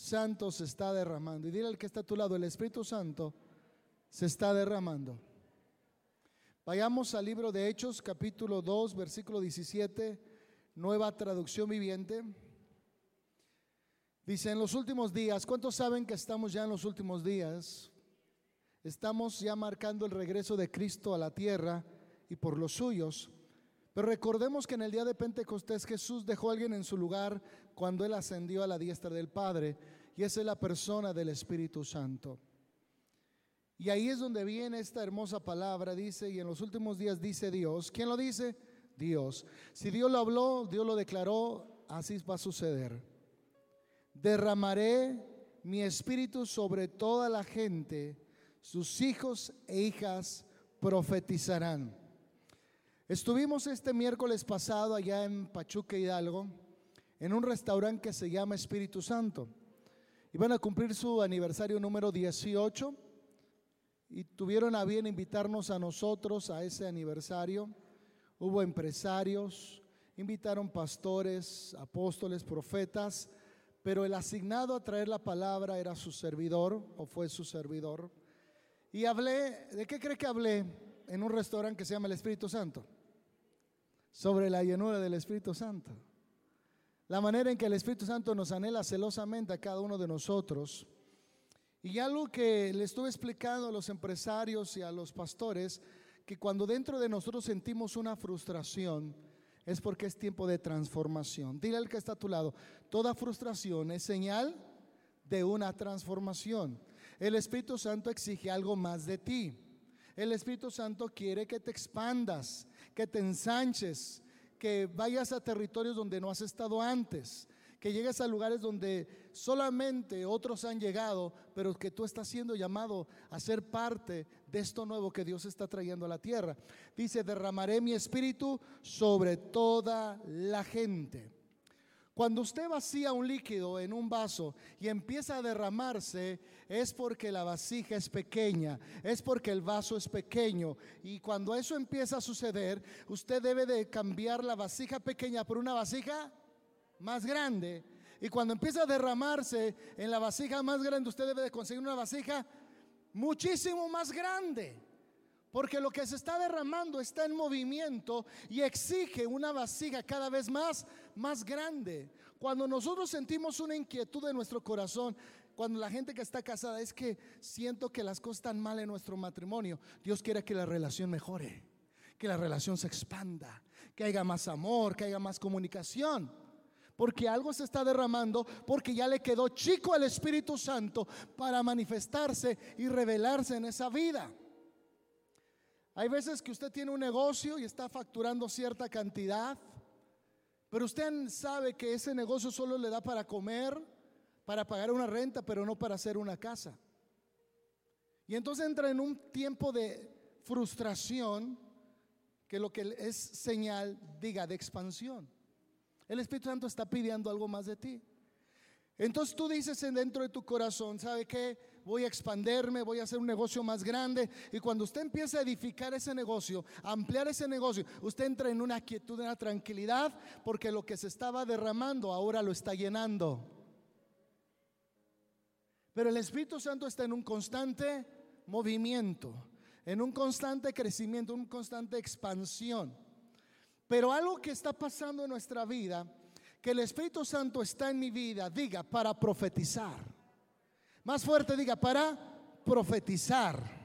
Santo se está derramando. Y dile al que está a tu lado, el Espíritu Santo se está derramando. Vayamos al libro de Hechos, capítulo 2, versículo 17, nueva traducción viviente. Dice, en los últimos días, ¿cuántos saben que estamos ya en los últimos días? Estamos ya marcando el regreso de Cristo a la tierra y por los suyos. Recordemos que en el día de Pentecostés Jesús dejó a alguien en su lugar cuando él ascendió a la diestra del Padre, y esa es la persona del Espíritu Santo. Y ahí es donde viene esta hermosa palabra, dice, y en los últimos días dice Dios. ¿Quién lo dice? Dios. Si Dios lo habló, Dios lo declaró, así va a suceder. Derramaré mi espíritu sobre toda la gente, sus hijos e hijas profetizarán. Estuvimos este miércoles pasado allá en Pachuca Hidalgo, en un restaurante que se llama Espíritu Santo. Iban a cumplir su aniversario número 18 y tuvieron a bien invitarnos a nosotros a ese aniversario. Hubo empresarios, invitaron pastores, apóstoles, profetas, pero el asignado a traer la palabra era su servidor o fue su servidor. Y hablé, ¿de qué cree que hablé en un restaurante que se llama el Espíritu Santo? Sobre la llenura del Espíritu Santo. La manera en que el Espíritu Santo nos anhela celosamente a cada uno de nosotros y algo que le estuve explicando a los empresarios y a los pastores, que cuando dentro de nosotros sentimos una frustración, es porque es tiempo de transformación. Dile al que está a tu lado, toda frustración es señal de una transformación. El Espíritu Santo exige algo más de ti. El Espíritu Santo quiere que te expandas, que te ensanches, que vayas a territorios donde no has estado antes que llegues a lugares donde solamente otros han llegado, pero que tú estás siendo llamado a ser parte de esto nuevo que Dios está trayendo a la tierra. Dice, derramaré mi espíritu sobre toda la gente. Cuando usted vacía un líquido en un vaso y empieza a derramarse, es porque la vasija es pequeña, es porque el vaso es pequeño. Y cuando eso empieza a suceder, usted debe de cambiar la vasija pequeña por una vasija más grande. Y cuando empieza a derramarse en la vasija más grande, usted debe de conseguir una vasija muchísimo más grande. Porque lo que se está derramando está en movimiento y exige una vasija cada vez más, más grande. Cuando nosotros sentimos una inquietud en nuestro corazón, cuando la gente que está casada es que siento que las cosas están mal en nuestro matrimonio, Dios quiere que la relación mejore, que la relación se expanda, que haya más amor, que haya más comunicación porque algo se está derramando, porque ya le quedó chico al Espíritu Santo para manifestarse y revelarse en esa vida. Hay veces que usted tiene un negocio y está facturando cierta cantidad, pero usted sabe que ese negocio solo le da para comer, para pagar una renta, pero no para hacer una casa. Y entonces entra en un tiempo de frustración que lo que es señal, diga, de expansión. El Espíritu Santo está pidiendo algo más de ti. Entonces tú dices en dentro de tu corazón, ¿sabe qué? Voy a expanderme, voy a hacer un negocio más grande. Y cuando usted empieza a edificar ese negocio, a ampliar ese negocio, usted entra en una quietud, en una tranquilidad, porque lo que se estaba derramando ahora lo está llenando. Pero el Espíritu Santo está en un constante movimiento, en un constante crecimiento, un constante expansión. Pero algo que está pasando en nuestra vida, que el Espíritu Santo está en mi vida, diga, para profetizar. Más fuerte diga, para profetizar.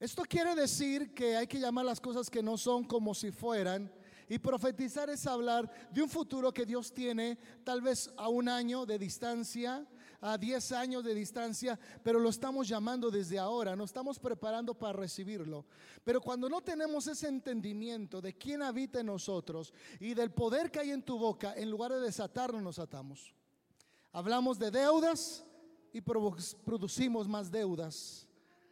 Esto quiere decir que hay que llamar las cosas que no son como si fueran. Y profetizar es hablar de un futuro que Dios tiene tal vez a un año de distancia, a 10 años de distancia, pero lo estamos llamando desde ahora, nos estamos preparando para recibirlo. Pero cuando no tenemos ese entendimiento de quién habita en nosotros y del poder que hay en tu boca, en lugar de desatarnos, nos atamos. Hablamos de deudas y producimos más deudas.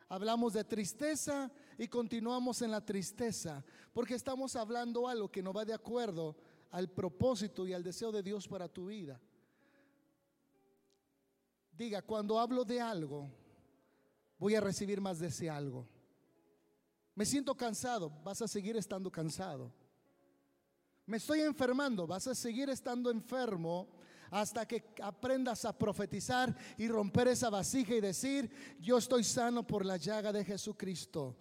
Hablamos de tristeza y continuamos en la tristeza, porque estamos hablando algo que no va de acuerdo al propósito y al deseo de Dios para tu vida. Diga, cuando hablo de algo, voy a recibir más de ese algo. Me siento cansado, vas a seguir estando cansado. Me estoy enfermando, vas a seguir estando enfermo hasta que aprendas a profetizar y romper esa vasija y decir, yo estoy sano por la llaga de Jesucristo.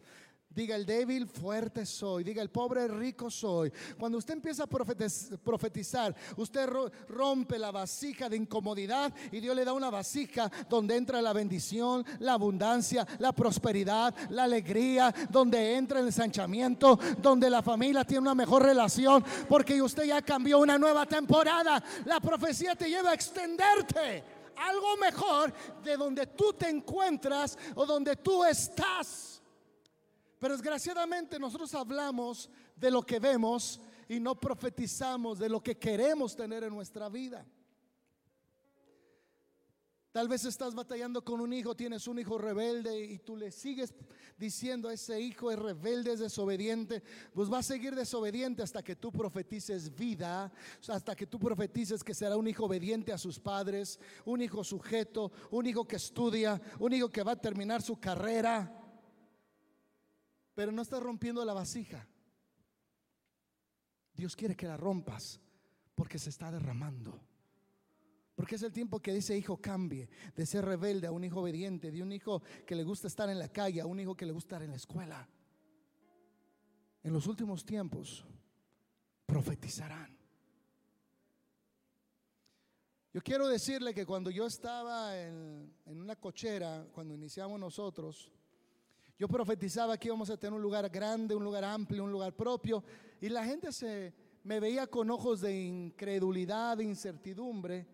Diga el débil, fuerte soy. Diga el pobre, rico soy. Cuando usted empieza a profetizar, usted rompe la vasija de incomodidad y Dios le da una vasija donde entra la bendición, la abundancia, la prosperidad, la alegría, donde entra el ensanchamiento, donde la familia tiene una mejor relación, porque usted ya cambió una nueva temporada. La profecía te lleva a extenderte algo mejor de donde tú te encuentras o donde tú estás. Pero desgraciadamente nosotros hablamos de lo que vemos y no profetizamos de lo que queremos tener en nuestra vida. Tal vez estás batallando con un hijo, tienes un hijo rebelde y tú le sigues diciendo ese hijo es rebelde, es desobediente, pues va a seguir desobediente hasta que tú profetices vida, hasta que tú profetices que será un hijo obediente a sus padres, un hijo sujeto, un hijo que estudia, un hijo que va a terminar su carrera pero no estás rompiendo la vasija. Dios quiere que la rompas porque se está derramando. Porque es el tiempo que ese hijo cambie de ser rebelde a un hijo obediente, de un hijo que le gusta estar en la calle a un hijo que le gusta estar en la escuela. En los últimos tiempos profetizarán. Yo quiero decirle que cuando yo estaba en, en una cochera, cuando iniciamos nosotros, yo profetizaba que íbamos a tener un lugar grande, un lugar amplio, un lugar propio. Y la gente se me veía con ojos de incredulidad, de incertidumbre,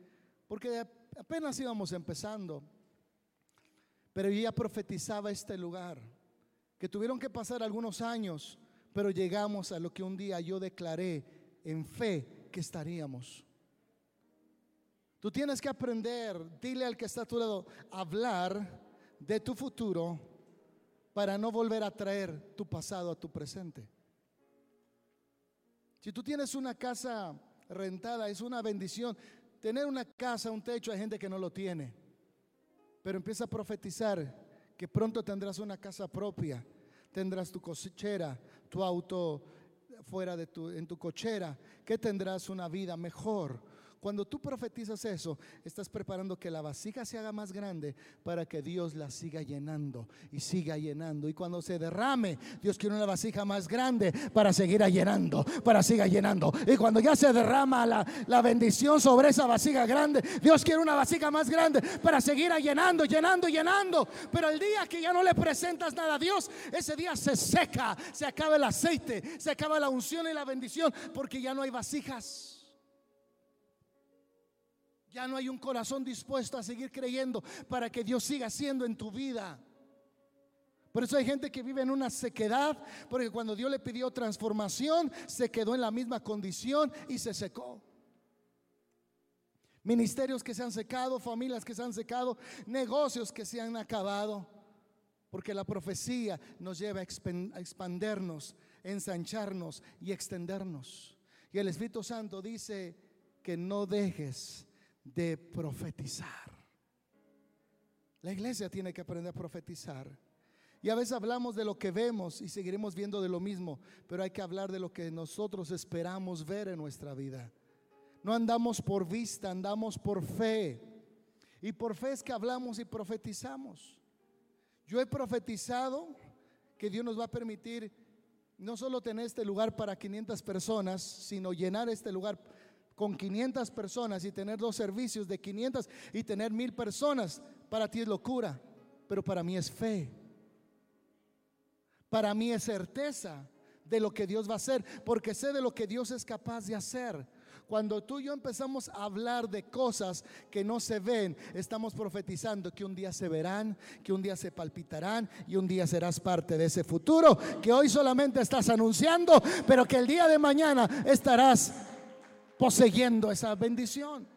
porque apenas íbamos empezando. Pero yo ya profetizaba este lugar, que tuvieron que pasar algunos años, pero llegamos a lo que un día yo declaré en fe que estaríamos. Tú tienes que aprender, dile al que está a tu lado, hablar de tu futuro para no volver a traer tu pasado a tu presente. Si tú tienes una casa rentada, es una bendición. Tener una casa, un techo, hay gente que no lo tiene. Pero empieza a profetizar que pronto tendrás una casa propia, tendrás tu cochera, tu auto fuera de tu, en tu cochera, que tendrás una vida mejor, cuando tú profetizas eso, estás preparando que la vasija se haga más grande para que Dios la siga llenando y siga llenando. Y cuando se derrame, Dios quiere una vasija más grande para seguir llenando, para seguir llenando. Y cuando ya se derrama la, la bendición sobre esa vasija grande, Dios quiere una vasija más grande para seguir llenando, llenando, llenando. Pero el día que ya no le presentas nada a Dios, ese día se seca, se acaba el aceite, se acaba la unción y la bendición, porque ya no hay vasijas. Ya no hay un corazón dispuesto a seguir creyendo para que Dios siga siendo en tu vida. Por eso hay gente que vive en una sequedad, porque cuando Dios le pidió transformación, se quedó en la misma condición y se secó. Ministerios que se han secado, familias que se han secado, negocios que se han acabado, porque la profecía nos lleva a expandernos, ensancharnos y extendernos. Y el Espíritu Santo dice que no dejes de profetizar. La iglesia tiene que aprender a profetizar. Y a veces hablamos de lo que vemos y seguiremos viendo de lo mismo, pero hay que hablar de lo que nosotros esperamos ver en nuestra vida. No andamos por vista, andamos por fe. Y por fe es que hablamos y profetizamos. Yo he profetizado que Dios nos va a permitir no solo tener este lugar para 500 personas, sino llenar este lugar con 500 personas y tener dos servicios de 500 y tener mil personas, para ti es locura, pero para mí es fe. Para mí es certeza de lo que Dios va a hacer, porque sé de lo que Dios es capaz de hacer. Cuando tú y yo empezamos a hablar de cosas que no se ven, estamos profetizando que un día se verán, que un día se palpitarán y un día serás parte de ese futuro que hoy solamente estás anunciando, pero que el día de mañana estarás poseyendo esa bendición.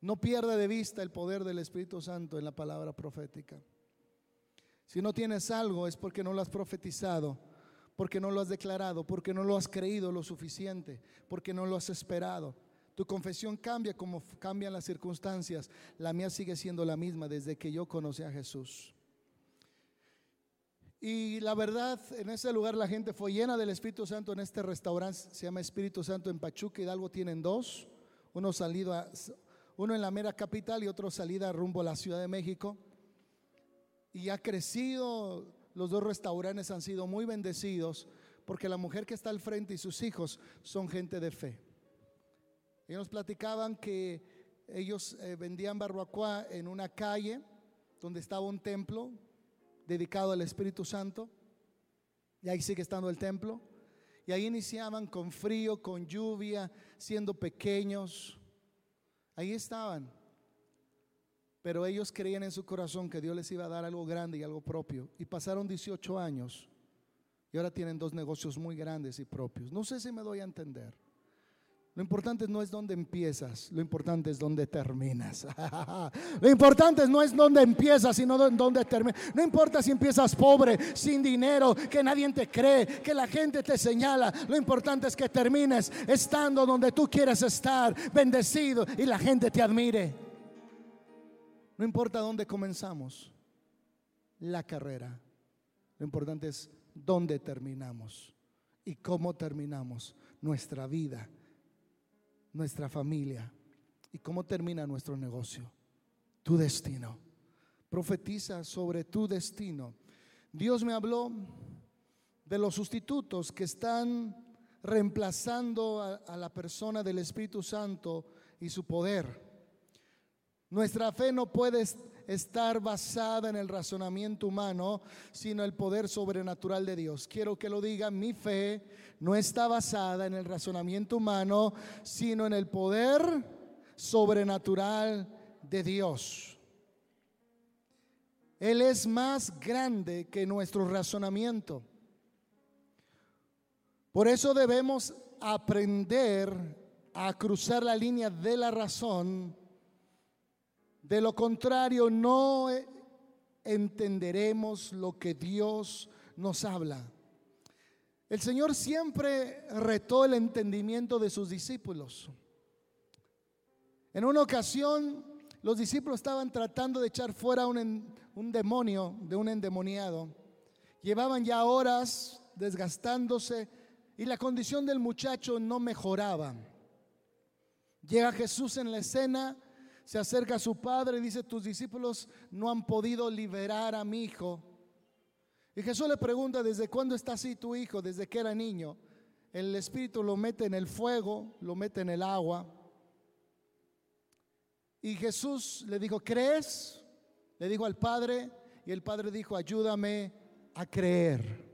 No pierda de vista el poder del Espíritu Santo en la palabra profética. Si no tienes algo es porque no lo has profetizado, porque no lo has declarado, porque no lo has creído lo suficiente, porque no lo has esperado. Tu confesión cambia como cambian las circunstancias. La mía sigue siendo la misma desde que yo conocí a Jesús. Y la verdad, en ese lugar la gente fue llena del Espíritu Santo en este restaurante, se llama Espíritu Santo en Pachuca, Hidalgo tienen dos. uno salido a, uno en la mera capital y otro salida rumbo a la Ciudad de México. Y ha crecido, los dos restaurantes han sido muy bendecidos porque la mujer que está al frente y sus hijos son gente de fe. Ellos platicaban que ellos eh, vendían barbacoa en una calle donde estaba un templo dedicado al Espíritu Santo. Y ahí sigue estando el templo. Y ahí iniciaban con frío, con lluvia, siendo pequeños. Ahí estaban. Pero ellos creían en su corazón que Dios les iba a dar algo grande y algo propio. Y pasaron 18 años. Y ahora tienen dos negocios muy grandes y propios. No sé si me doy a entender. Lo importante no es dónde empiezas, lo importante es dónde terminas. lo importante no es dónde empiezas, sino dónde terminas. No importa si empiezas pobre, sin dinero, que nadie te cree, que la gente te señala. Lo importante es que termines estando donde tú quieres estar, bendecido y la gente te admire. No importa dónde comenzamos la carrera. Lo importante es dónde terminamos y cómo terminamos nuestra vida nuestra familia y cómo termina nuestro negocio. Tu destino. Profetiza sobre tu destino. Dios me habló de los sustitutos que están reemplazando a, la persona del Espíritu Santo y su poder. Nuestra fe no puede estar basada en el razonamiento humano, sino el poder sobrenatural de Dios. Quiero que lo diga, mi fe no está basada en el razonamiento humano, sino en el poder sobrenatural de Dios. Él es más grande que nuestro razonamiento. Por eso debemos aprender a cruzar la línea de la razón de lo contrario, no entenderemos lo que Dios nos habla. El Señor siempre retó el entendimiento de sus discípulos. En una ocasión, los discípulos estaban tratando de echar fuera un, un demonio de un endemoniado. Llevaban ya horas desgastándose y la condición del muchacho no mejoraba. Llega Jesús en la escena se acerca a su padre y dice, tus discípulos no han podido liberar a mi hijo. Y Jesús le pregunta, ¿desde cuándo está así tu hijo? Desde que era niño. El espíritu lo mete en el fuego, lo mete en el agua. Y Jesús le dijo, ¿crees? Le dijo al Padre y el Padre dijo, ayúdame a creer.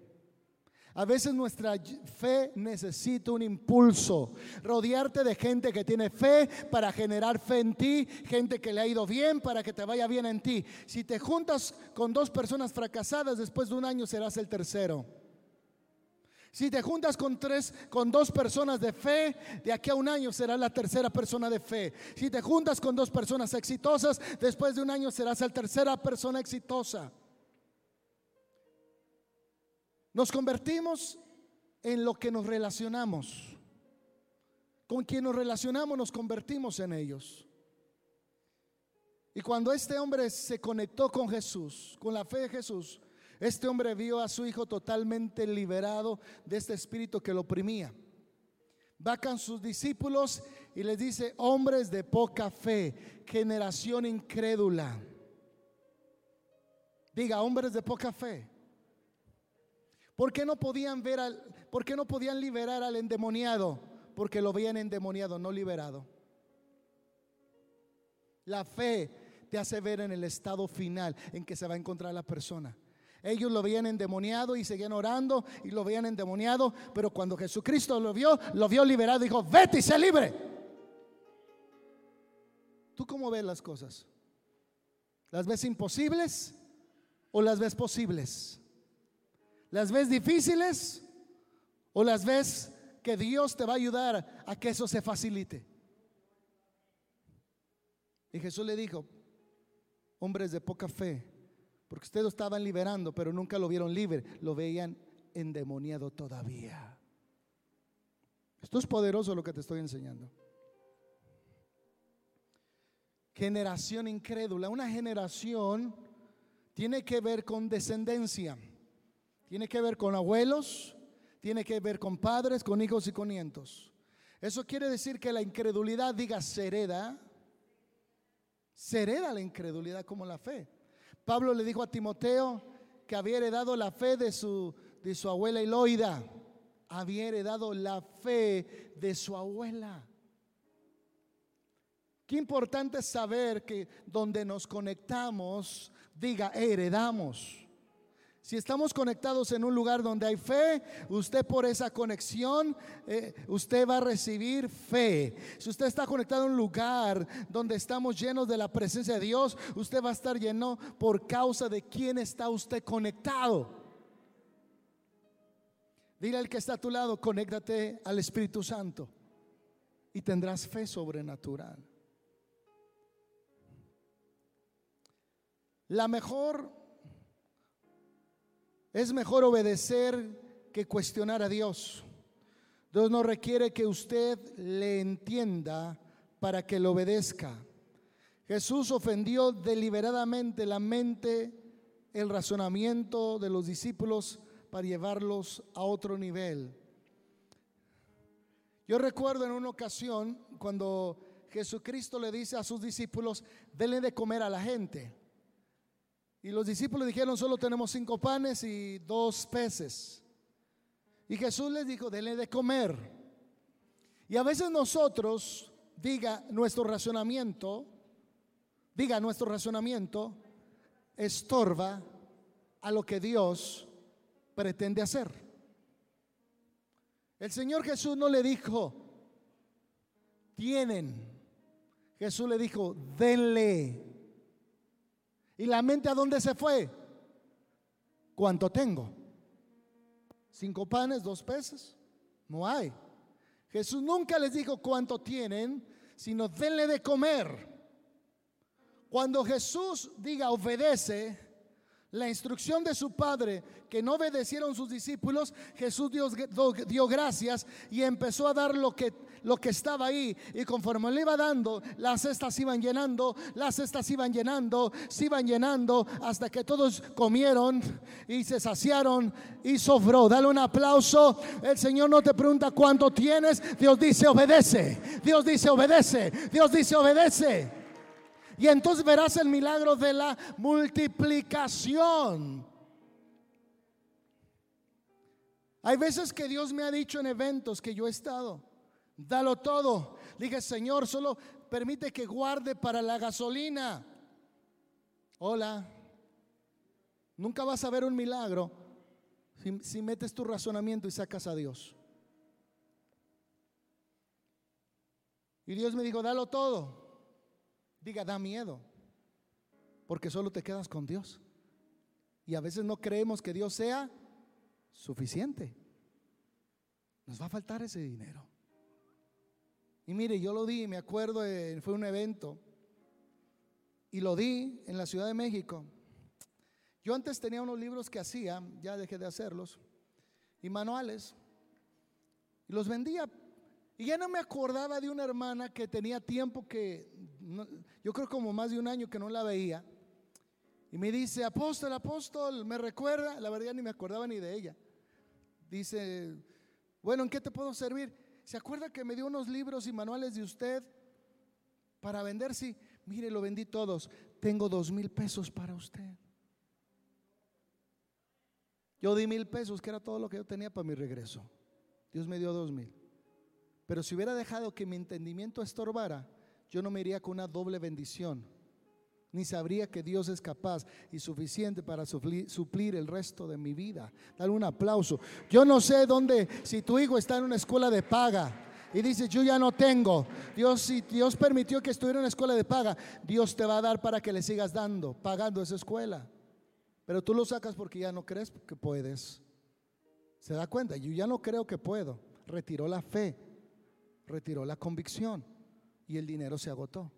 A veces nuestra fe necesita un impulso. Rodearte de gente que tiene fe para generar fe en ti, gente que le ha ido bien para que te vaya bien en ti. Si te juntas con dos personas fracasadas, después de un año serás el tercero. Si te juntas con tres, con dos personas de fe, de aquí a un año serás la tercera persona de fe. Si te juntas con dos personas exitosas, después de un año serás la tercera persona exitosa. Nos convertimos en lo que nos relacionamos. Con quien nos relacionamos nos convertimos en ellos. Y cuando este hombre se conectó con Jesús, con la fe de Jesús, este hombre vio a su hijo totalmente liberado de este espíritu que lo oprimía. Va con sus discípulos y les dice, hombres de poca fe, generación incrédula. Diga, hombres de poca fe. ¿Por qué no podían ver al, por qué no podían liberar al endemoniado? Porque lo veían endemoniado, no liberado. La fe te hace ver en el estado final en que se va a encontrar la persona. Ellos lo veían endemoniado y seguían orando y lo veían endemoniado, pero cuando Jesucristo lo vio, lo vio liberado, dijo, vete y sé libre. ¿Tú cómo ves las cosas? ¿Las ves imposibles o las ves posibles? ¿Las ves difíciles o las ves que Dios te va a ayudar a que eso se facilite? Y Jesús le dijo, hombres de poca fe, porque ustedes lo estaban liberando, pero nunca lo vieron libre, lo veían endemoniado todavía. Esto es poderoso lo que te estoy enseñando. Generación incrédula. Una generación tiene que ver con descendencia. Tiene que ver con abuelos, tiene que ver con padres, con hijos y con nietos. Eso quiere decir que la incredulidad, diga, se hereda. Se hereda la incredulidad como la fe. Pablo le dijo a Timoteo que había heredado la fe de su, de su abuela Eloida. Había heredado la fe de su abuela. Qué importante saber que donde nos conectamos, diga, heredamos. Si estamos conectados en un lugar donde hay fe, usted por esa conexión, eh, usted va a recibir fe. Si usted está conectado en un lugar donde estamos llenos de la presencia de Dios, usted va a estar lleno por causa de quién está usted conectado. Dile al que está a tu lado, conéctate al Espíritu Santo y tendrás fe sobrenatural. La mejor es mejor obedecer que cuestionar a Dios. Dios no requiere que usted le entienda para que le obedezca. Jesús ofendió deliberadamente la mente, el razonamiento de los discípulos para llevarlos a otro nivel. Yo recuerdo en una ocasión cuando Jesucristo le dice a sus discípulos, denle de comer a la gente. Y los discípulos dijeron, solo tenemos cinco panes y dos peces. Y Jesús les dijo, denle de comer. Y a veces nosotros, diga nuestro razonamiento, diga nuestro razonamiento, estorba a lo que Dios pretende hacer. El Señor Jesús no le dijo, tienen. Jesús le dijo, denle. ¿Y la mente a dónde se fue? ¿Cuánto tengo? ¿Cinco panes, dos peces? No hay. Jesús nunca les dijo cuánto tienen, sino denle de comer. Cuando Jesús diga obedece, la instrucción de su padre que no obedecieron sus discípulos, Jesús dio, dio, gracias y empezó a dar lo que, lo que estaba ahí. Y conforme le iba dando, las cestas iban llenando, las cestas iban llenando, se iban llenando hasta que todos comieron y se saciaron y sobró. Dale un aplauso. El Señor no te pregunta cuánto tienes, Dios dice obedece. Dios dice obedece. Dios dice obedece. Y entonces verás el milagro de la multiplicación. Hay veces que Dios me ha dicho en eventos que yo he estado, dalo todo. dije, Señor, solo permite que guarde para la gasolina. Hola. Nunca vas a ver un milagro si, si metes tu razonamiento y sacas a Dios. Y Dios me dijo, dalo todo. Diga, da miedo, porque solo te quedas con Dios. Y a veces no creemos que Dios sea suficiente. Nos va a faltar ese dinero. Y mire, yo lo di, me acuerdo, fue un evento, y lo di en la Ciudad de México. Yo antes tenía unos libros que hacía, ya dejé de hacerlos, y manuales, y los vendía. Y ya no me acordaba de una hermana que tenía tiempo que yo creo como más de un año que no la veía. Y me dice, apóstol, apóstol, me recuerda, la verdad ni me acordaba ni de ella. Dice, bueno, ¿en qué te puedo servir? ¿Se acuerda que me dio unos libros y manuales de usted para vender? Sí, mire, lo vendí todos. Tengo dos mil pesos para usted. Yo di mil pesos, que era todo lo que yo tenía para mi regreso. Dios me dio dos mil. Pero si hubiera dejado que mi entendimiento estorbara, yo no me iría con una doble bendición, ni sabría que Dios es capaz y suficiente para suplir, el resto de mi vida. Dar un aplauso. Yo no sé dónde, si tu hijo está en una escuela de paga y dice, yo ya no tengo. Dios, si Dios permitió que estuviera en una escuela de paga, Dios te va a dar para que le sigas dando, pagando esa escuela. Pero tú lo sacas porque ya no crees que puedes. ¿Se da cuenta? Yo ya no creo que puedo. Retiró la fe, retiró la convicción y el dinero se agotó.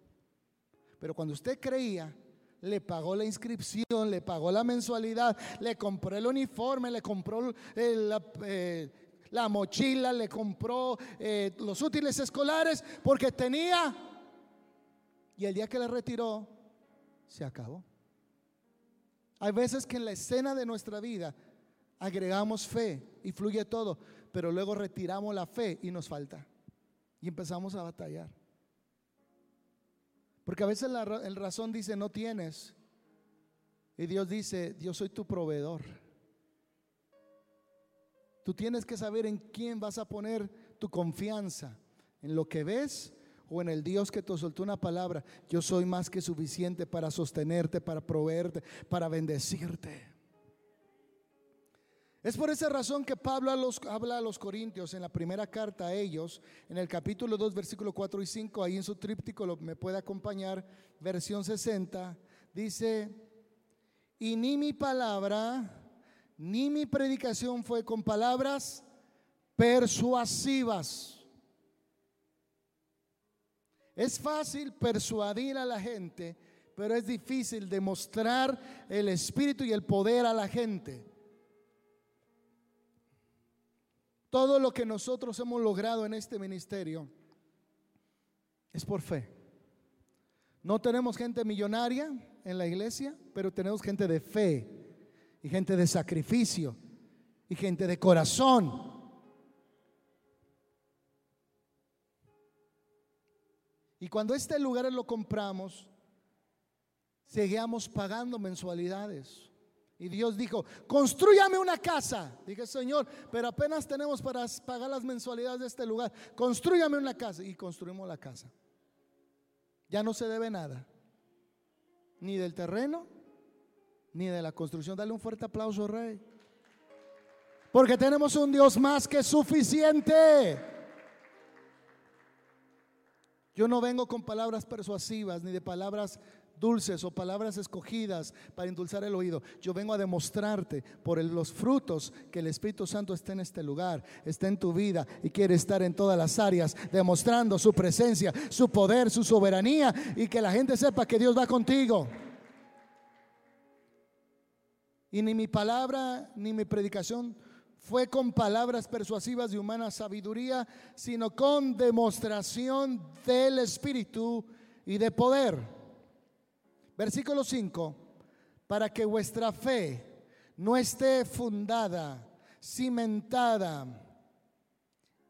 Pero cuando usted creía, le pagó la inscripción, le pagó la mensualidad, le compró el uniforme, le compró eh, la, mochila, le compró eh, los útiles escolares, porque tenía. Y el día que le retiró, se acabó. Hay veces que en la escena de nuestra vida agregamos fe y fluye todo, pero luego retiramos la fe y nos falta. Y empezamos a batallar. Porque a veces la, el razón dice no tienes. Y Dios dice, yo soy tu proveedor. Tú tienes que saber en quién vas a poner tu confianza, en lo que ves o en el Dios que te soltó una palabra. Yo soy más que suficiente para sostenerte, para proveerte, para bendecirte. Es por esa razón que Pablo habla a los Corintios en la primera carta a ellos, en el capítulo 2, versículo 4 y 5, ahí en su tríptico lo, me puede acompañar, versión 60, dice, y ni mi palabra, ni mi predicación fue con palabras persuasivas. Es fácil persuadir a la gente, pero es difícil demostrar el espíritu y el poder a la gente. Todo lo que nosotros hemos logrado en este ministerio es por fe. No tenemos gente millonaria en la iglesia, pero tenemos gente de fe y gente de sacrificio y gente de corazón. Y cuando este lugar lo compramos, seguíamos pagando mensualidades. Y Dios dijo, construyame una casa. Dije, Señor, pero apenas tenemos para pagar las mensualidades de este lugar. Construyame una casa. Y construimos la casa. Ya no se debe nada. Ni del terreno, ni de la construcción. Dale un fuerte aplauso, Rey. Porque tenemos un Dios más que suficiente. Yo no vengo con palabras persuasivas ni de palabras dulces o palabras escogidas para endulzar el oído. Yo vengo a demostrarte por los frutos que el Espíritu Santo está en este lugar, está en tu vida y quiere estar en todas las áreas, demostrando su presencia, su poder, su soberanía y que la gente sepa que Dios va contigo. Y ni mi palabra ni mi predicación fue con palabras persuasivas de humana sabiduría, sino con demostración del Espíritu y de poder Versículo 5, para que vuestra fe no esté fundada, cimentada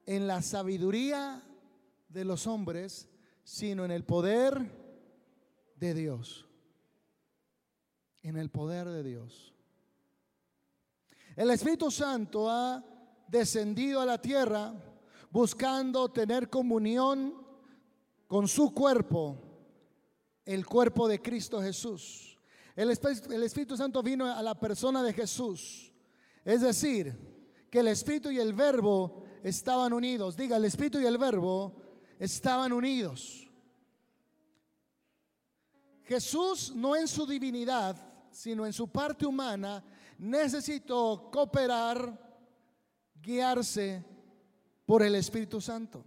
en la sabiduría de los hombres, sino en el poder de Dios. En el poder de Dios. El Espíritu Santo ha descendido a la tierra buscando tener comunión con su cuerpo el cuerpo de Cristo Jesús. El Espíritu, Santo vino a la persona de Jesús. Es decir, que el Espíritu y el Verbo estaban unidos. Diga, el Espíritu y el Verbo estaban unidos. Jesús no en su divinidad, sino en su parte humana, necesitó cooperar, guiarse por el Espíritu Santo.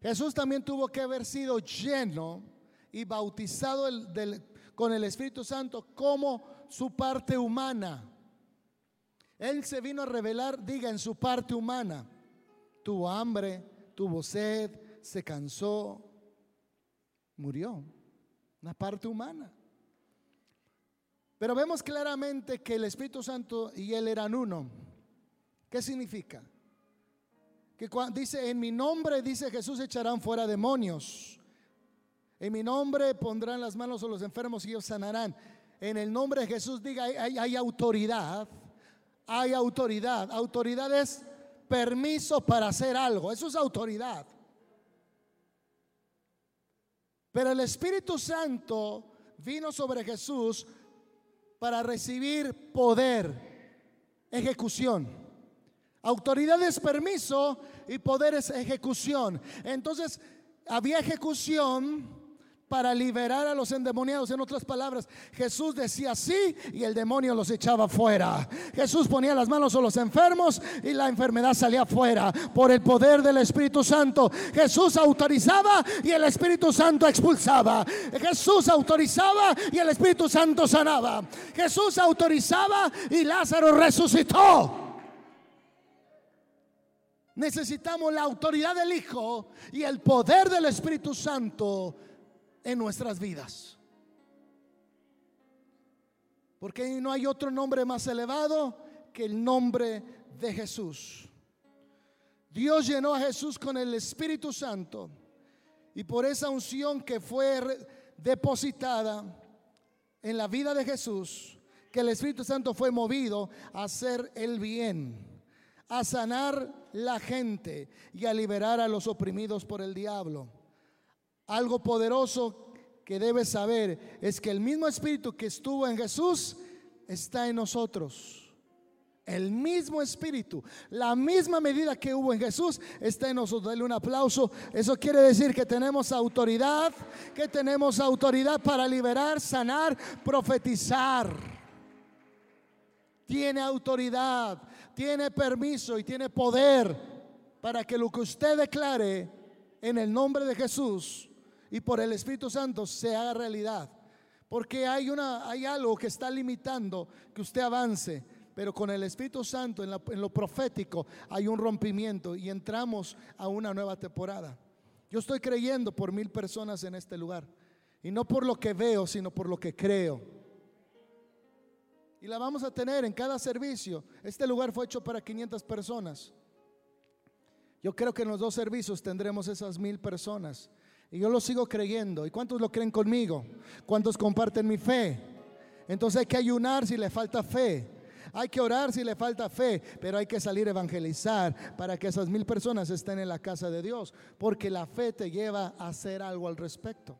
Jesús también tuvo que haber sido lleno y bautizado con el Espíritu Santo como su parte humana. Él se vino a revelar, diga, en su parte humana. Tuvo hambre, tuvo sed, se cansó, murió. Una parte humana. Pero vemos claramente que el Espíritu Santo y Él eran uno. ¿Qué significa? Que cuando dice, en mi nombre, dice Jesús, echarán fuera demonios. En mi nombre pondrán las manos a los enfermos y ellos sanarán. En el nombre de Jesús diga, hay, autoridad. Hay autoridad. Autoridad es permiso para hacer algo. Eso es autoridad. Pero el Espíritu Santo vino sobre Jesús para recibir poder, ejecución. Autoridad es permiso y poder es ejecución. Entonces, había ejecución para liberar a los endemoniados. En otras palabras, Jesús decía sí y el demonio los echaba fuera. Jesús ponía las manos a los enfermos y la enfermedad salía fuera por el poder del Espíritu Santo. Jesús autorizaba y el Espíritu Santo expulsaba. Jesús autorizaba y el Espíritu Santo sanaba. Jesús autorizaba y Lázaro resucitó. Necesitamos la autoridad del Hijo y el poder del Espíritu Santo en nuestras vidas. Porque no hay otro nombre más elevado que el nombre de Jesús. Dios llenó a Jesús con el Espíritu Santo y por esa unción que fue depositada en la vida de Jesús, que el Espíritu Santo fue movido a hacer el bien, a sanar la gente y a liberar a los oprimidos por el diablo. Algo poderoso que debes saber es que el mismo Espíritu que estuvo en Jesús está en nosotros. El mismo espíritu, la misma medida que hubo en Jesús está en nosotros. Dale un aplauso. Eso quiere decir que tenemos autoridad, que tenemos autoridad para liberar, sanar, profetizar. Tiene autoridad, tiene permiso y tiene poder para que lo que usted declare en el nombre de Jesús y por el Espíritu Santo se haga realidad. Porque hay, una, hay algo que está limitando que usted avance pero con el Espíritu Santo en, lo profético hay un rompimiento y entramos a una nueva temporada. Yo estoy creyendo por mil personas en este lugar. Y no por lo que veo, sino por lo que creo. Y la vamos a tener en cada servicio. Este lugar fue hecho para 500 personas. Yo creo que en los dos servicios tendremos esas mil personas. Y yo lo sigo creyendo. ¿Y cuántos lo creen conmigo? ¿Cuántos comparten mi fe? Entonces hay que ayunar si le falta fe. Hay que orar si le falta fe, pero hay que salir a evangelizar para que esas mil personas estén en la casa de Dios, porque la fe te lleva a hacer algo al respecto.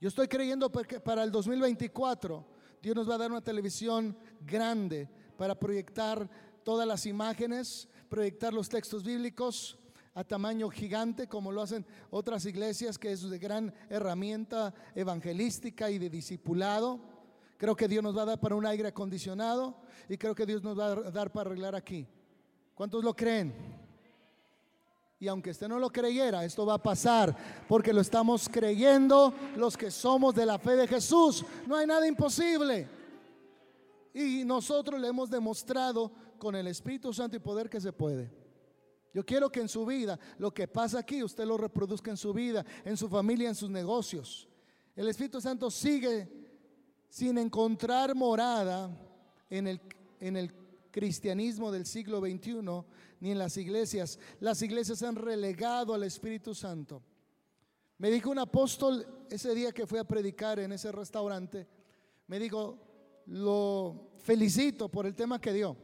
Yo estoy creyendo que para el 2024 Dios nos va a dar una televisión grande para proyectar todas las imágenes, proyectar los textos bíblicos a tamaño gigante, como lo hacen otras iglesias, que es de gran herramienta evangelística y de discipulado. Creo que Dios nos va a dar para un aire acondicionado y creo que Dios nos va a dar para arreglar aquí. ¿Cuántos lo creen? Y aunque usted no lo creyera, esto va a pasar porque lo estamos creyendo los que somos de la fe de Jesús. No hay nada imposible. Y nosotros le hemos demostrado con el Espíritu Santo y poder que se puede. Yo quiero que en su vida, lo que pasa aquí, usted lo reproduzca en su vida, en su familia, en sus negocios. El Espíritu Santo sigue sin encontrar morada en el, en el cristianismo del siglo XXI ni en las iglesias. Las iglesias han relegado al Espíritu Santo. Me dijo un apóstol ese día que fui a predicar en ese restaurante, me dijo, lo felicito por el tema que dio.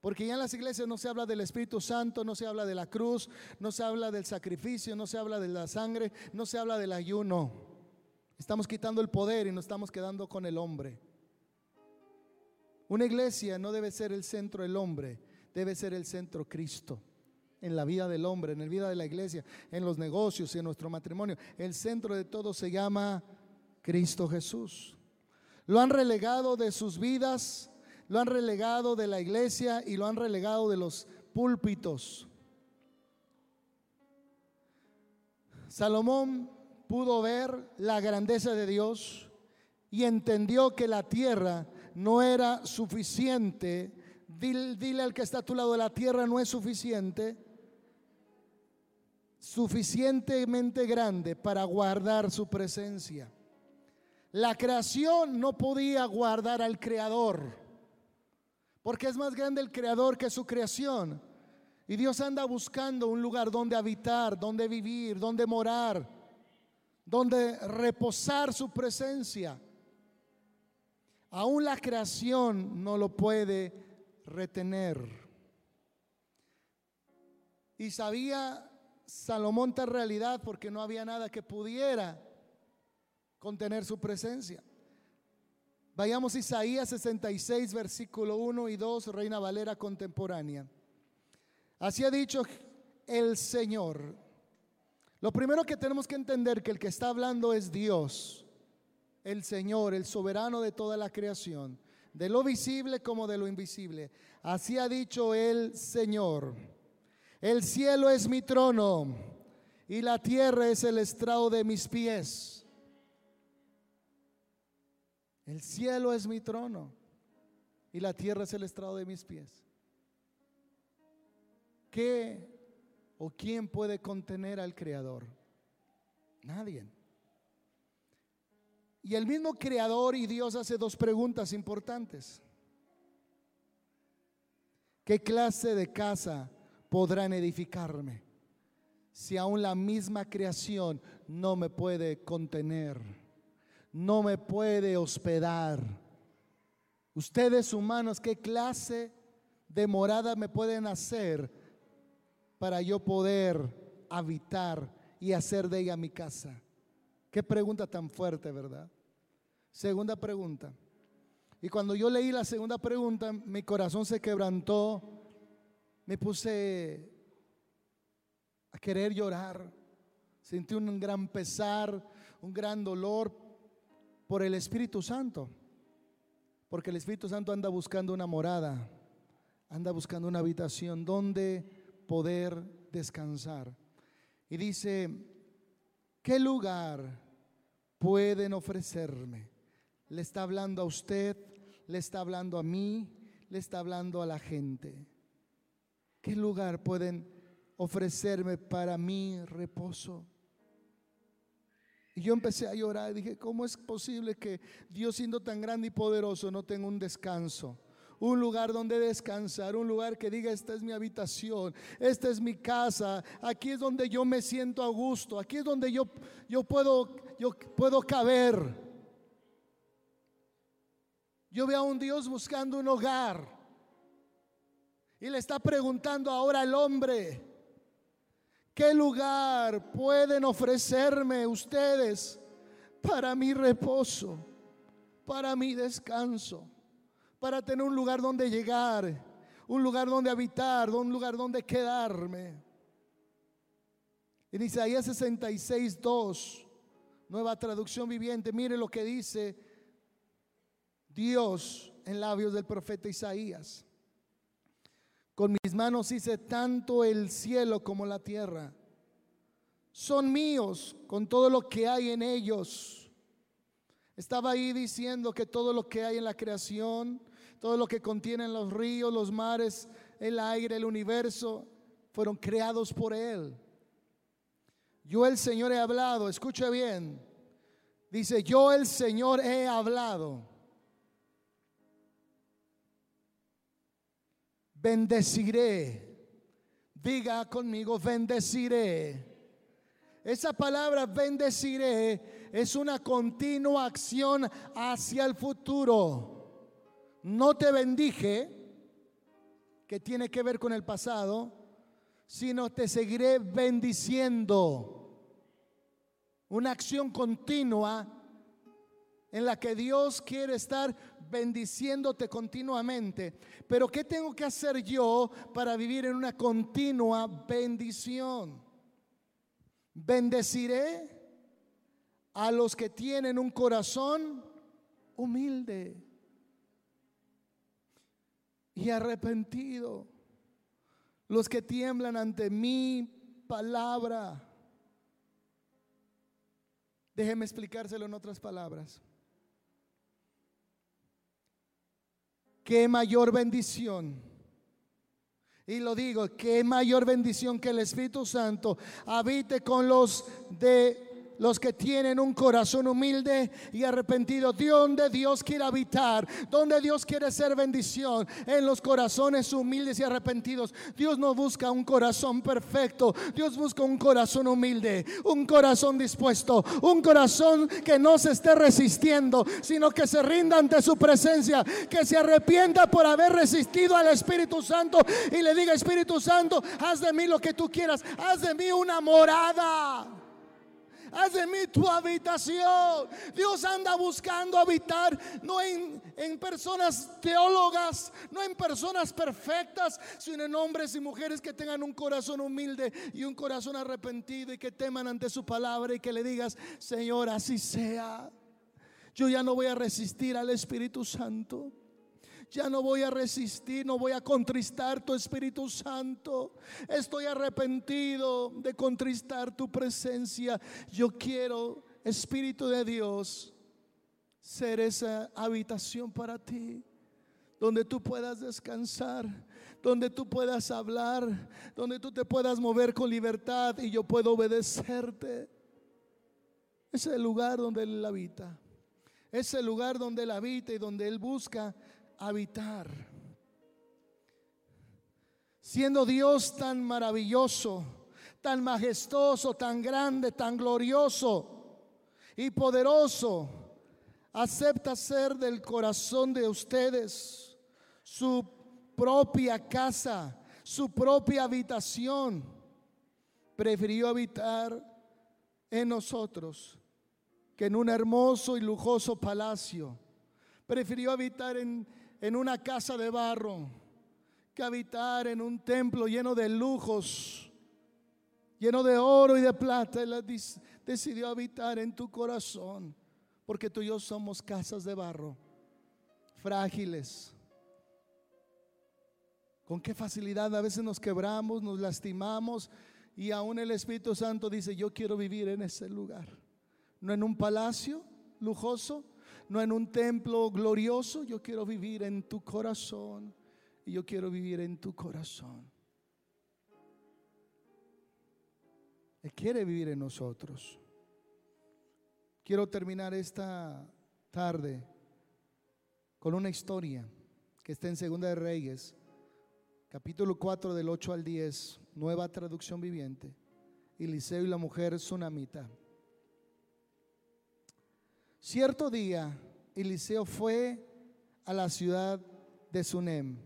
Porque ya en las iglesias no se habla del Espíritu Santo, no se habla de la cruz, no se habla del sacrificio, no se habla de la sangre, no se habla del ayuno. Estamos quitando el poder y nos estamos quedando con el hombre. Una iglesia no debe ser el centro del hombre, debe ser el centro Cristo. En la vida del hombre, en la vida de la iglesia, en los negocios, en nuestro matrimonio. El centro de todo se llama Cristo Jesús. Lo han relegado de sus vidas, lo han relegado de la iglesia y lo han relegado de los púlpitos. Salomón pudo ver la grandeza de Dios y entendió que la tierra no era suficiente. Dile, al que está a tu lado, la tierra no es suficiente, suficientemente grande para guardar su presencia. La creación no podía guardar al creador, porque es más grande el creador que su creación. Y Dios anda buscando un lugar donde habitar, donde vivir, donde morar donde reposar su presencia. Aún la creación no lo puede retener. Y sabía Salomón tal realidad porque no había nada que pudiera contener su presencia. Vayamos a Isaías 66, versículo 1 y 2, Reina Valera contemporánea. Así ha dicho el Señor lo primero que tenemos que entender que el que está hablando es Dios, el Señor, el soberano de toda la creación, de lo visible como de lo invisible. Así ha dicho el Señor. El cielo es mi trono y la tierra es el estrado de mis pies. El cielo es mi trono y la tierra es el estrado de mis pies. ¿Qué ¿O quién puede contener al Creador? Nadie. Y el mismo Creador y Dios hace dos preguntas importantes. ¿Qué clase de casa podrán edificarme. Si aún la misma creación no me puede contener, no me puede hospedar. Ustedes humanos, ¿qué clase de morada me pueden hacer para yo poder habitar y hacer de ella mi casa? Qué pregunta tan fuerte, ¿verdad? Segunda pregunta. Y cuando yo leí la segunda pregunta, mi corazón se quebrantó, me puse a querer llorar, sentí un gran pesar, un gran dolor por el Espíritu Santo, porque el Espíritu Santo anda buscando una morada, anda buscando una habitación donde poder descansar. Y dice, ¿qué lugar pueden ofrecerme? Le está hablando a usted, le está hablando a mí, le está hablando a la gente. ¿Qué lugar pueden ofrecerme para mi reposo? Y yo empecé a llorar y dije, ¿cómo es posible que Dios siendo tan grande y poderoso no tenga un descanso? Un lugar donde descansar, un lugar que diga, esta es mi habitación, esta es mi casa, aquí es donde yo me siento a gusto, aquí es donde yo, yo, puedo, yo puedo caber. Yo veo a un Dios buscando un hogar. Y le está preguntando ahora al hombre, ¿qué lugar pueden ofrecerme ustedes para mi reposo, para mi descanso, para tener un lugar donde llegar, un lugar donde habitar, un lugar donde quedarme? En Isaías 66, 2, nueva traducción viviente, mire lo que dice Dios en labios del profeta Isaías. Con mis manos hice tanto el cielo como la tierra. Son míos con todo lo que hay en ellos. Estaba ahí diciendo que todo lo que hay en la creación, todo lo que contienen los ríos, los mares, el aire, el universo, fueron creados por Él. Yo el Señor he hablado, escuche bien. Dice, yo el Señor he hablado bendeciré. Diga conmigo, bendeciré. Esa palabra bendeciré es una continua acción hacia el futuro. No te bendije, que tiene que ver con el pasado, sino te seguiré bendiciendo. Una acción continua en la que Dios quiere estar bendiciéndote continuamente. Pero ¿qué tengo que hacer yo para vivir en una continua bendición? Bendeciré a los que tienen un corazón humilde y arrepentido, los que tiemblan ante mi palabra. Déjeme explicárselo en otras palabras. Qué mayor bendición. Y lo digo, qué mayor bendición que el Espíritu Santo habite con los de los que tienen un corazón humilde y arrepentido. Donde Dios quiere habitar, donde Dios quiere ser bendición, en los corazones humildes y arrepentidos. Dios no busca un corazón perfecto, Dios busca un corazón humilde, un corazón dispuesto, un corazón que no se esté resistiendo, sino que se rinda ante su presencia, que se arrepienta por haber resistido al Espíritu Santo y le diga, Espíritu Santo, haz de mí lo que tú quieras, haz de mí una morada haz de mí tu habitación. Dios anda buscando habitar, no en, personas teólogas, no en personas perfectas, sino en hombres y mujeres que tengan un corazón humilde y un corazón arrepentido y que teman ante su palabra y que le digas, Señor, así sea. Yo ya no voy a resistir al Espíritu Santo. Ya no voy a resistir, no voy a contristar tu Espíritu Santo. Estoy arrepentido de contristar tu presencia. Yo quiero, Espíritu de Dios, ser esa habitación para ti donde tú puedas descansar, donde tú puedas hablar, donde tú te puedas mover con libertad y yo puedo obedecerte. Es el lugar donde Él habita. Es el lugar donde Él habita y donde Él busca habitar. siendo Dios tan maravilloso, tan majestuoso, tan grande, tan glorioso y poderoso, acepta ser del corazón de ustedes su propia casa, su propia habitación. Prefirió habitar en nosotros que en un hermoso y lujoso palacio. Prefirió habitar en, en una casa de barro que habitar en un templo lleno de lujos, lleno de oro y de plata. Él decidió habitar en tu corazón, porque tú y yo somos casas de barro, frágiles. Con qué facilidad a veces nos quebramos, nos lastimamos y aún el Espíritu Santo dice, yo quiero vivir en ese lugar no en un palacio lujoso, no en un templo glorioso, yo quiero vivir en tu corazón y yo quiero vivir en tu corazón. Él quiere vivir en nosotros. Quiero terminar esta tarde con una historia que está en Segunda de Reyes, capítulo 4 del 8 al 10, nueva traducción viviente. Eliseo y la mujer tsunamita. Cierto día, Eliseo fue a la ciudad de Sunem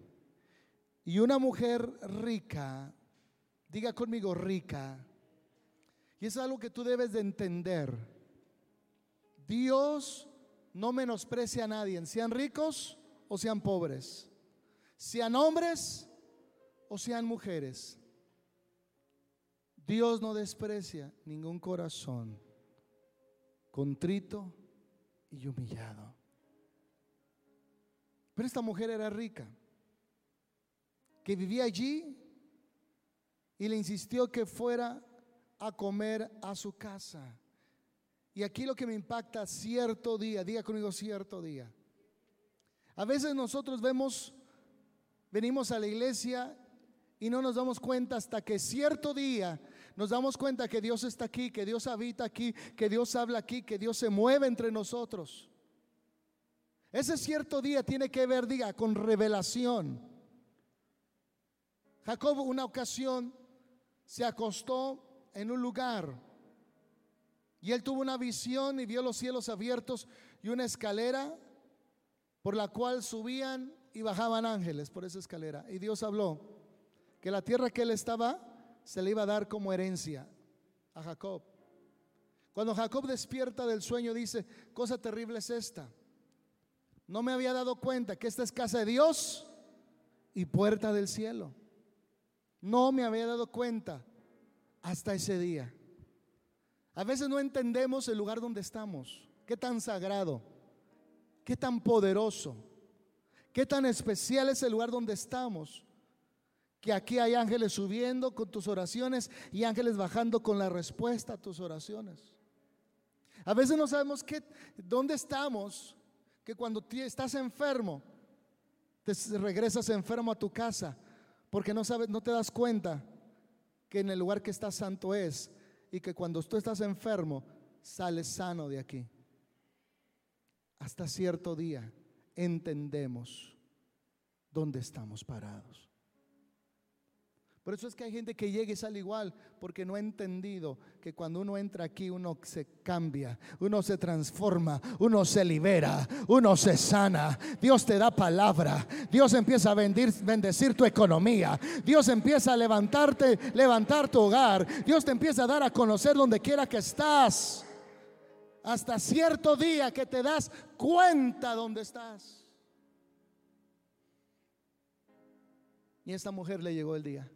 y una mujer rica, diga conmigo rica, y es algo que tú debes de entender. Dios no menosprecia a nadie, sean ricos o sean pobres, sean hombres o sean mujeres. Dios no desprecia ningún corazón contrito y humillado. Pero esta mujer era rica, que vivía allí y le insistió que fuera a comer a su casa. Y aquí lo que me impacta, cierto día, diga conmigo cierto día. A veces nosotros vemos, venimos a la iglesia y no nos damos cuenta hasta que cierto día nos damos cuenta que Dios está aquí, que Dios habita aquí, que Dios habla aquí, que Dios se mueve entre nosotros. Ese cierto día tiene que ver, diga, con revelación. Jacob una ocasión se acostó en un lugar y él tuvo una visión y vio los cielos abiertos y una escalera por la cual subían y bajaban ángeles por esa escalera. Y Dios habló que la tierra que él estaba se le iba a dar como herencia a Jacob. Cuando Jacob despierta del sueño dice, cosa terrible es esta. No me había dado cuenta que esta es casa de Dios y puerta del cielo. No me había dado cuenta hasta ese día. A veces no entendemos el lugar donde estamos, qué tan sagrado, qué tan poderoso, qué tan especial es el lugar donde estamos que aquí hay ángeles subiendo con tus oraciones y ángeles bajando con la respuesta a tus oraciones. A veces no sabemos qué, dónde estamos, que cuando estás enfermo, te regresas enfermo a tu casa, porque no sabes, no te das cuenta que en el lugar que estás santo es y que cuando tú estás enfermo, sales sano de aquí. Hasta cierto día entendemos dónde estamos parados. Por eso es que hay gente que llega y sale igual, porque no ha entendido que cuando uno entra aquí uno se cambia, uno se transforma, uno se libera, uno se sana. Dios te da palabra, Dios empieza a bendecir tu economía, Dios empieza a levantarte, levantar tu hogar, Dios te empieza a dar a conocer donde quiera que estás. Hasta cierto día que te das cuenta donde estás. Y esta mujer le llegó el día.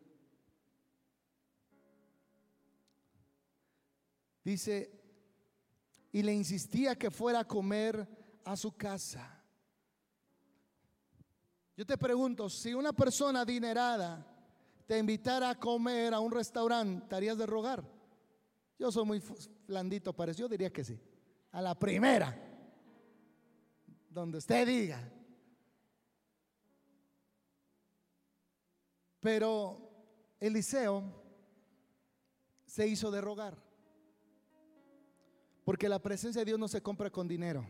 Dice, y le insistía que fuera a comer a su casa. Yo te pregunto, si una persona adinerada te invitara a comer a un restaurante, ¿te harías de rogar? Yo soy muy blandito, parece, yo diría que sí. A la primera, donde usted diga. Pero Eliseo se hizo de rogar. Porque la presencia de Dios no se compra con dinero.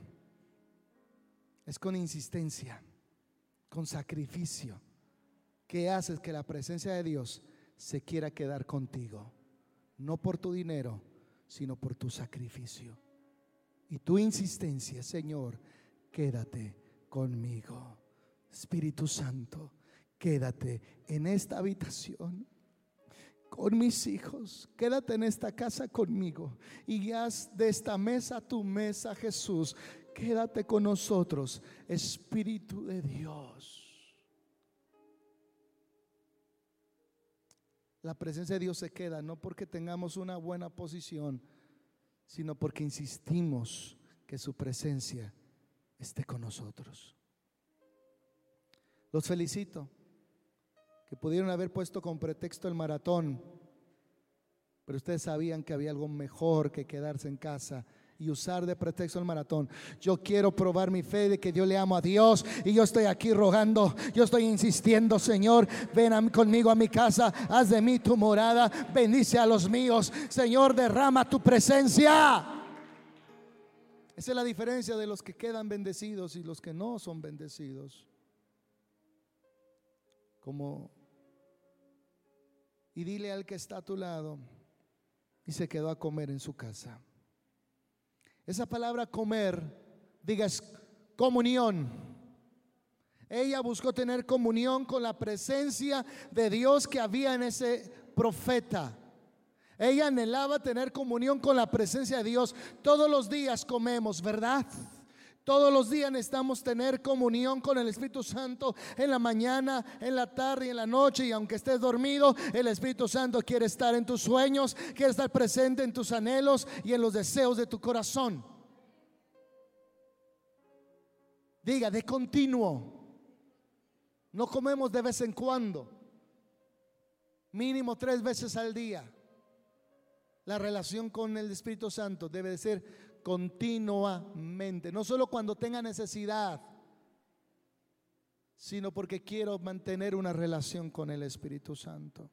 Es con insistencia, con sacrificio, que haces que la presencia de Dios se quiera quedar contigo, no por tu dinero, sino por tu sacrificio y tu insistencia, Señor, quédate conmigo. Espíritu Santo, quédate en esta habitación con mis hijos. Quédate en esta casa conmigo y haz de esta mesa tu mesa, Jesús. Quédate con nosotros, Espíritu de Dios. La presencia de Dios se queda no porque tengamos una buena posición, sino porque insistimos que su presencia esté con nosotros. Los felicito que pudieron haber puesto con pretexto el maratón, pero ustedes sabían que había algo mejor que quedarse en casa y usar de pretexto el maratón. Yo quiero probar mi fe de que yo le amo a Dios y yo estoy aquí rogando, yo estoy insistiendo, Señor, ven conmigo a mi casa, haz de mí tu morada, bendice a los míos, Señor, derrama tu presencia. Esa es la diferencia de los que quedan bendecidos y los que no son bendecidos. Como y dile al que está a tu lado y se quedó a comer en su casa. Esa palabra comer, digas comunión. Ella buscó tener comunión con la presencia de Dios que había en ese profeta. Ella anhelaba tener comunión con la presencia de Dios. Todos los días comemos, ¿verdad? Todos los días necesitamos tener comunión con el Espíritu Santo en la mañana, en la tarde y en la noche. Y aunque estés dormido, el Espíritu Santo quiere estar en tus sueños, quiere estar presente en tus anhelos y en los deseos de tu corazón. Diga, de continuo. No comemos de vez en cuando. Mínimo tres veces al día. La relación con el Espíritu Santo debe de ser continuamente, no solo cuando tenga necesidad, sino porque quiero mantener una relación con el Espíritu Santo.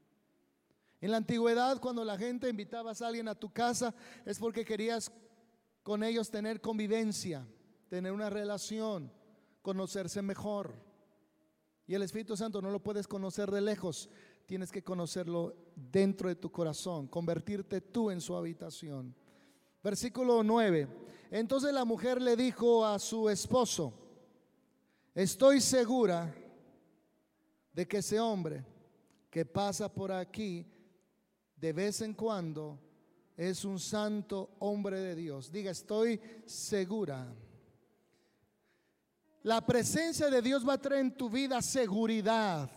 En la antigüedad, cuando la gente invitaba a alguien a tu casa, es porque querías con ellos tener convivencia, tener una relación, conocerse mejor. Y el Espíritu Santo no lo puedes conocer de lejos, tienes que conocerlo dentro de tu corazón, convertirte tú en su habitación. Versículo 9. Entonces la mujer le dijo a su esposo, estoy segura de que ese hombre que pasa por aquí de vez en cuando es un santo hombre de Dios. Diga, estoy segura. La presencia de Dios va a traer en tu vida seguridad,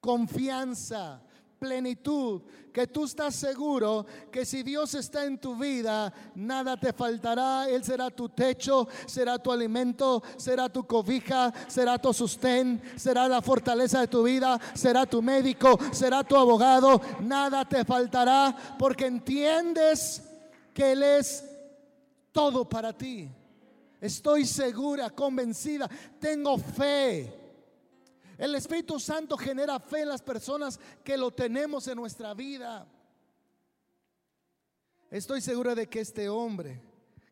confianza, plenitud, que tú estás seguro que si Dios está en tu vida, nada te faltará. Él será tu techo, será tu alimento, será tu cobija, será tu sostén, será la fortaleza de tu vida, será tu médico, será tu abogado. Nada te faltará porque entiendes que Él es todo para ti. Estoy segura, convencida, tengo fe el Espíritu Santo genera fe en las personas que lo tenemos en nuestra vida. Estoy segura de que este hombre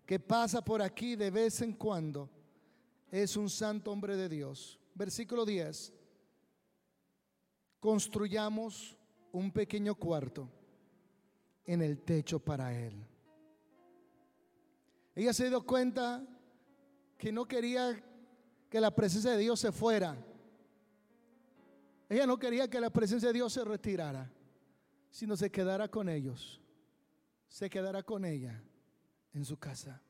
que pasa por aquí de vez en cuando es un santo hombre de Dios. Versículo 10. Construyamos un pequeño cuarto en el techo para él. Ella se dio cuenta que no quería que la presencia de Dios se fuera ella no quería que la presencia de Dios se retirara, sino se quedara con ellos, se quedara con ella en su casa.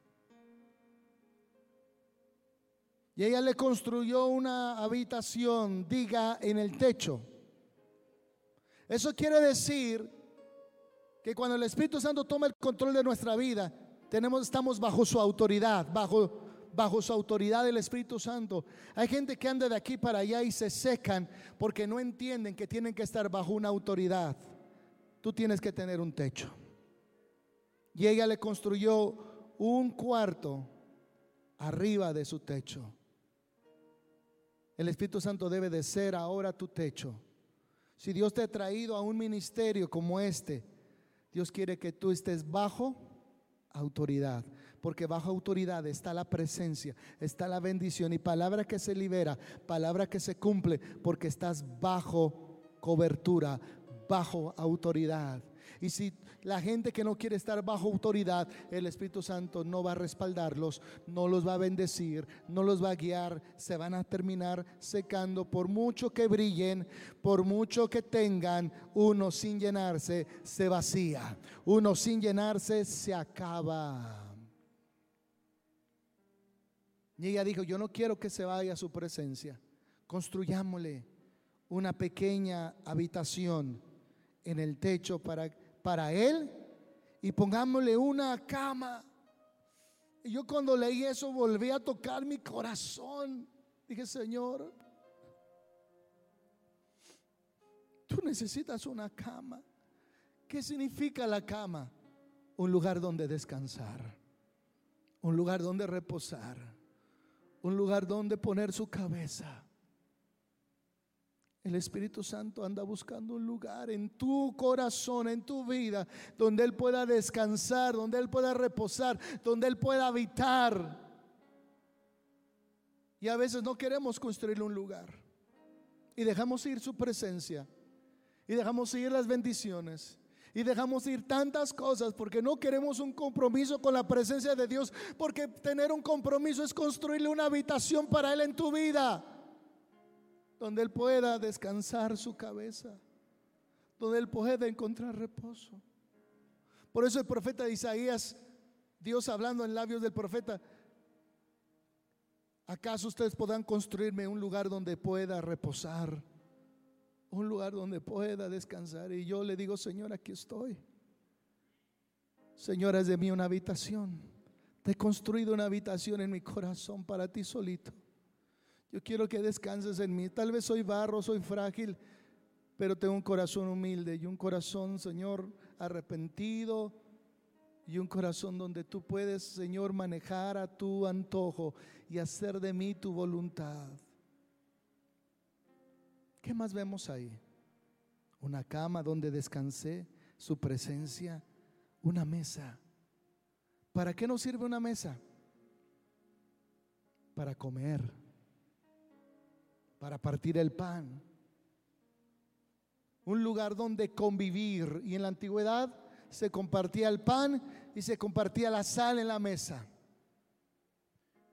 Y ella le construyó una habitación, diga, en el techo. Eso quiere decir que cuando el Espíritu Santo toma el control de nuestra vida, tenemos, estamos bajo su autoridad, bajo bajo su autoridad del Espíritu Santo. Hay gente que anda de aquí para allá y se secan porque no entienden que tienen que estar bajo una autoridad. Tú tienes que tener un techo. Y ella le construyó un cuarto arriba de su techo. El Espíritu Santo debe de ser ahora tu techo. Si Dios te ha traído a un ministerio como este, Dios quiere que tú estés bajo autoridad porque bajo autoridad está la presencia, está la bendición y palabra que se libera, palabra que se cumple, porque estás bajo cobertura, bajo autoridad. Y si la gente que no quiere estar bajo autoridad, el Espíritu Santo no va a respaldarlos, no los va a bendecir, no los va a guiar, se van a terminar secando por mucho que brillen, por mucho que tengan, uno sin llenarse se vacía, uno sin llenarse se acaba. Y ella dijo, yo no quiero que se vaya a su presencia. Construyámosle una pequeña habitación en el techo para, para él y pongámosle una cama. Y yo cuando leí eso volví a tocar mi corazón. Dije, Señor, tú necesitas una cama. ¿Qué significa la cama? Un lugar donde descansar, un lugar donde reposar un lugar donde poner su cabeza. El Espíritu Santo anda buscando un lugar en tu corazón, en tu vida, donde Él pueda descansar, donde Él pueda reposar, donde Él pueda habitar. Y a veces no queremos construirle un lugar. Y dejamos ir su presencia. Y dejamos ir las bendiciones y dejamos ir tantas cosas porque no queremos un compromiso con la presencia de Dios, porque tener un compromiso es construirle una habitación para Él en tu vida, donde Él pueda descansar su cabeza, donde Él pueda encontrar reposo. Por eso el profeta Isaías, Dios hablando en labios del profeta, ¿acaso ustedes podrán construirme un lugar donde pueda reposar? Un lugar donde pueda descansar. Y yo le digo, Señor, aquí estoy. Señor, es de mí una habitación. Te he construido una habitación en mi corazón para ti solito. Yo quiero que descanses en mí. Tal vez soy barro, soy frágil, pero tengo un corazón humilde y un corazón, Señor, arrepentido y un corazón donde tú puedes, Señor, manejar a tu antojo y hacer de mí tu voluntad. ¿Qué más vemos ahí? Una cama donde descansé, su presencia, una mesa. ¿Para qué nos sirve una mesa? Para comer, para partir el pan. Un lugar donde convivir. Y en la antigüedad se compartía el pan y se compartía la sal en la mesa.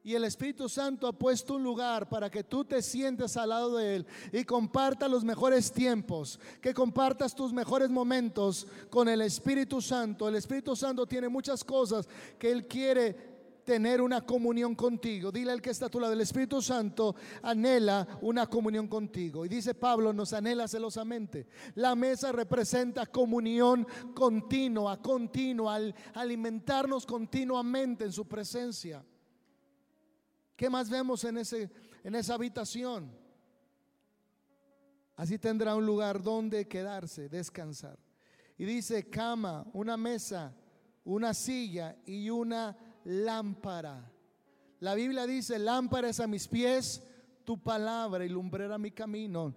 Y el Espíritu Santo ha puesto un lugar para que tú te sientes al lado de Él y compartas los mejores tiempos, que compartas tus mejores momentos con el Espíritu Santo. El Espíritu Santo tiene muchas cosas que Él quiere tener una comunión contigo. Dile al que está a tu lado, el Espíritu Santo anhela una comunión contigo. Y dice Pablo, nos anhela celosamente. La mesa representa comunión continua, continua, al alimentarnos continuamente en su presencia. ¿Qué más vemos en, ese, en esa habitación? Así tendrá un lugar donde quedarse, descansar. Y dice cama, una mesa, una silla y una lámpara. La Biblia dice, lámpara es a mis pies, tu palabra y lumbrera mi camino.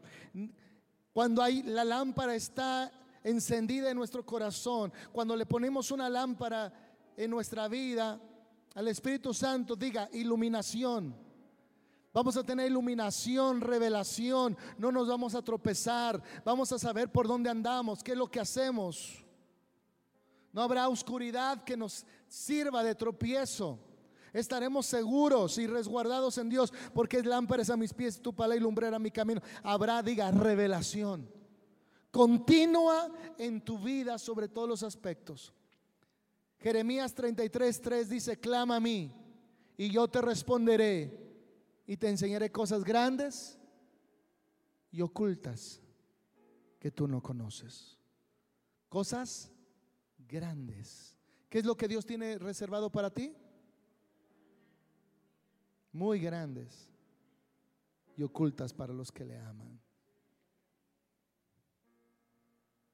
Cuando hay, la lámpara está encendida en nuestro corazón, cuando le ponemos una lámpara en nuestra vida, al Espíritu Santo, diga iluminación. Vamos a tener iluminación, revelación. No nos vamos a tropezar. Vamos a saber por dónde andamos, qué es lo que hacemos. No habrá oscuridad que nos sirva de tropiezo. Estaremos seguros y resguardados en Dios, porque es lámparas a mis pies, tu pala y lumbrera mi camino. Habrá, diga, revelación continua en tu vida sobre todos los aspectos. Jeremías 33, 3 dice, clama a mí y yo te responderé y te enseñaré cosas grandes y ocultas que tú no conoces. Cosas grandes. ¿Qué es lo que Dios tiene reservado para ti? Muy grandes y ocultas para los que le aman.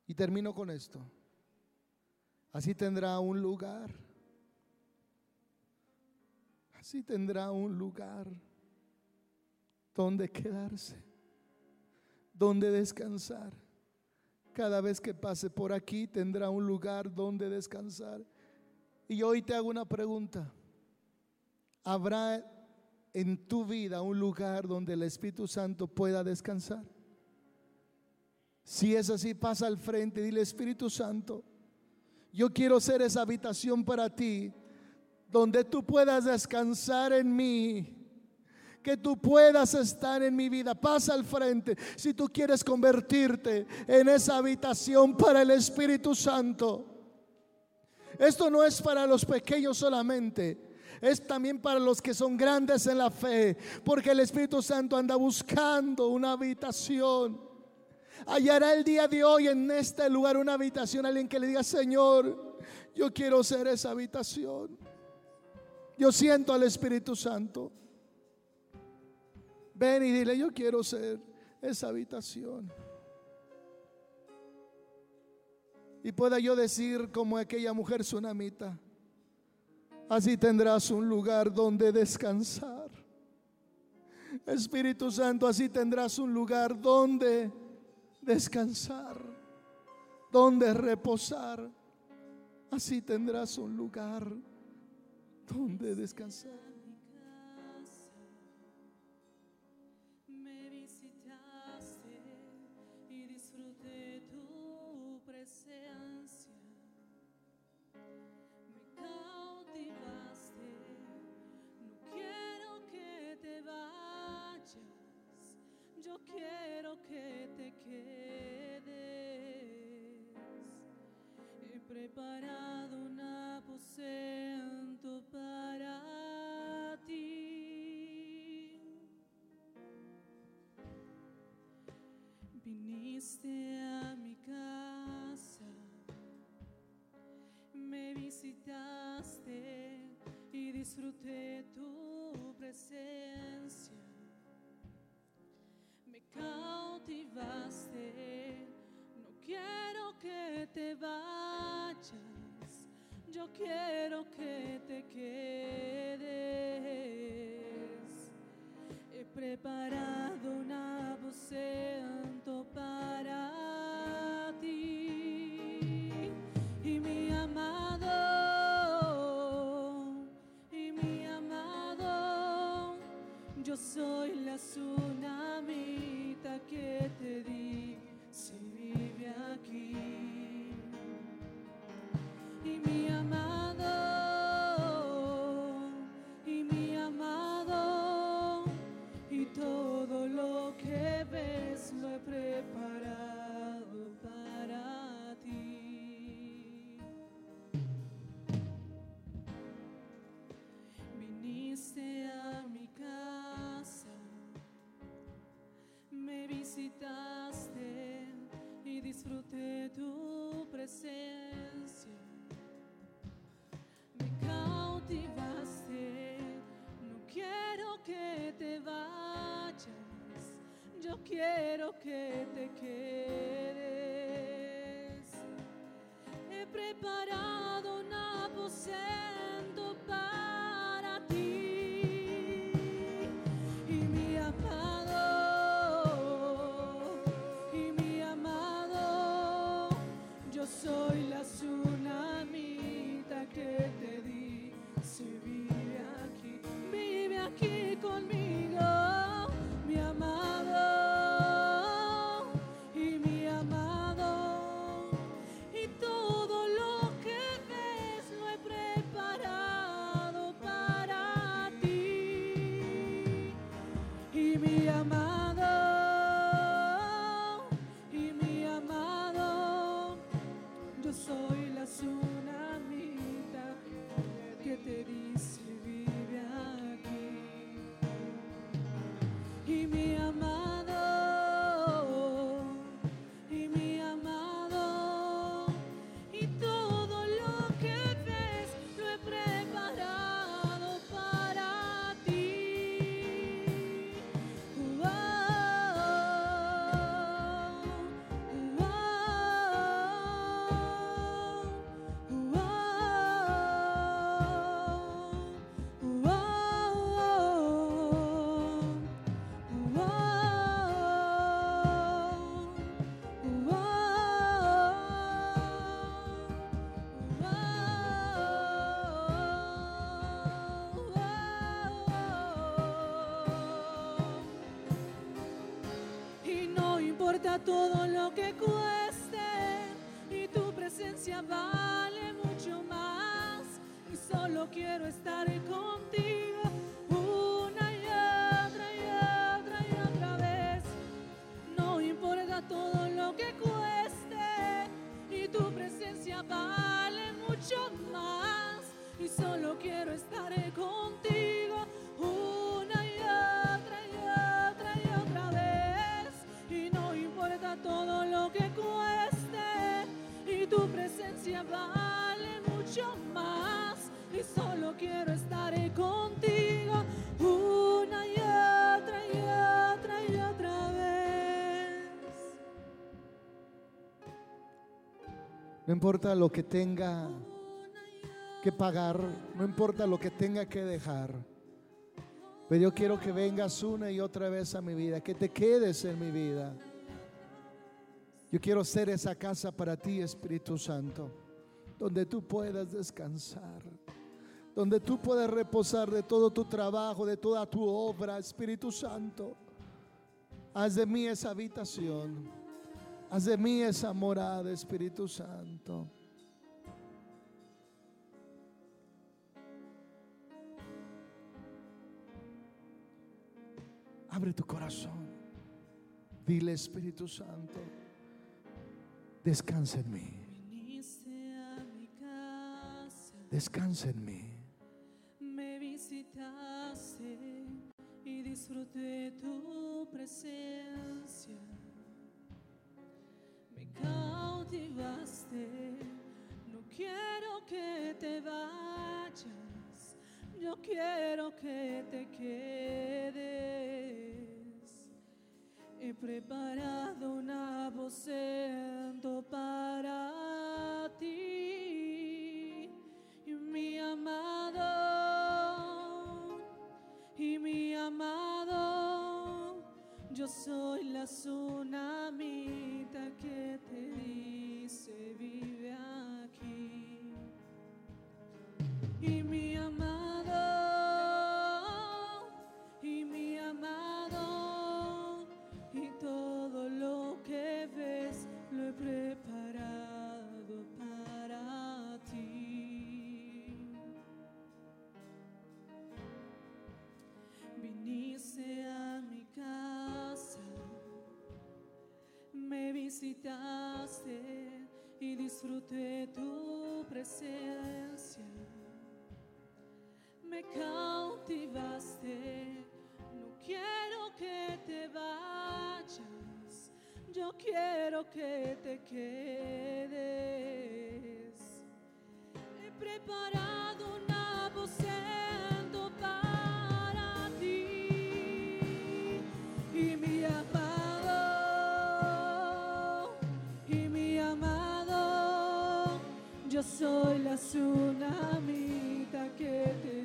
Y termino con esto. Así tendrá un lugar. Así tendrá un lugar donde quedarse, donde descansar. Cada vez que pase por aquí tendrá un lugar donde descansar. Y hoy te hago una pregunta. habrá en tu vida un lugar donde el Espíritu Santo pueda descansar. Si es así, pasa al frente y dile, Espíritu Santo, yo quiero ser esa habitación para ti, donde tú puedas descansar en mí, que tú puedas estar en mi vida. Pasa al frente si tú quieres convertirte en esa habitación para el Espíritu Santo. Esto no es para los pequeños solamente es también para los que son grandes en la fe, porque el Espíritu Santo anda buscando una habitación. Hallará el día de hoy en este lugar una habitación, alguien que le diga, Señor, yo quiero ser esa habitación. Yo siento al Espíritu Santo. Ven y dile, yo quiero ser esa habitación. Y pueda yo decir como aquella mujer tsunamita, así tendrás un lugar donde descansar. Espíritu Santo, así tendrás un lugar donde descansar, donde reposar. Así tendrás un lugar donde descansar. quiero que te preparado un aposento para ti. Viniste a mi casa, me visitaste y disfruté tu presencia cautivaste. Quiero que te vayas, yo quiero que te quedes. He preparado un aposento para ti y mi amado, y mi amado, yo soy la tsunami mi quiero que todo lo que cueste y tu presencia vale mucho más y solo quiero estar No importa lo que tenga que pagar, no importa lo que tenga que dejar. Pero yo quiero que vengas una y otra vez a mi vida, que te quedes en mi vida. Yo quiero ser esa casa para ti, Espíritu Santo, donde tú puedas descansar, donde tú puedas reposar de todo tu trabajo, de toda tu obra, Espíritu Santo. Haz de mí esa habitación, haz de mí esa morada, Espíritu Santo. Abre tu corazón. Dile Espíritu Santo, descansa en mí, descansa en mí. me visitaste y disfruté tu presencia. No quiero que te vayas, yo quiero que te quedes. He preparado un aposento para ti, y mi amado, y mi amado, yo soy la tsunamita que te dice vive aquí. Y mi amado, y mi amado, y todo lo que ves lo he preparado para ti. Viniste a mi casa, me visitaste disfruté tu presencia me cautivaste. No quiero que te vayas, yo quiero que te quedes. He preparado un aposento yo soy la tsunamita que te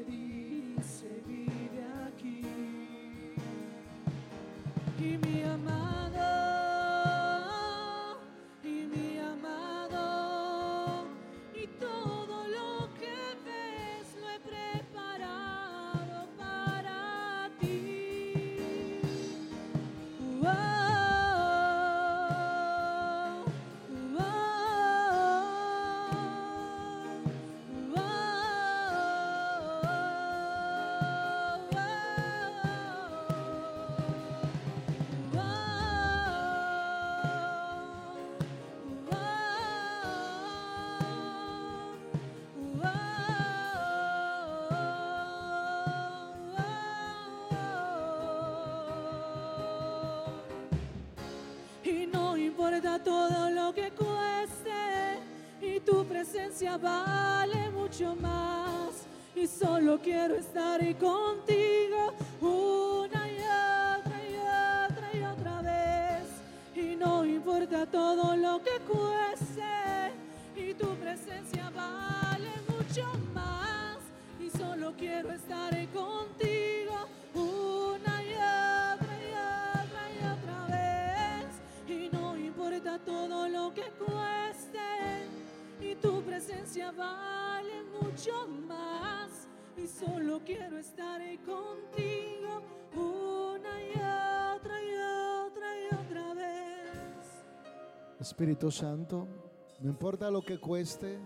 todo lo que cueste, y tu presencia vale mucho más. Y solo quiero estar ahí contigo Espíritu Santo, no importa lo que cueste,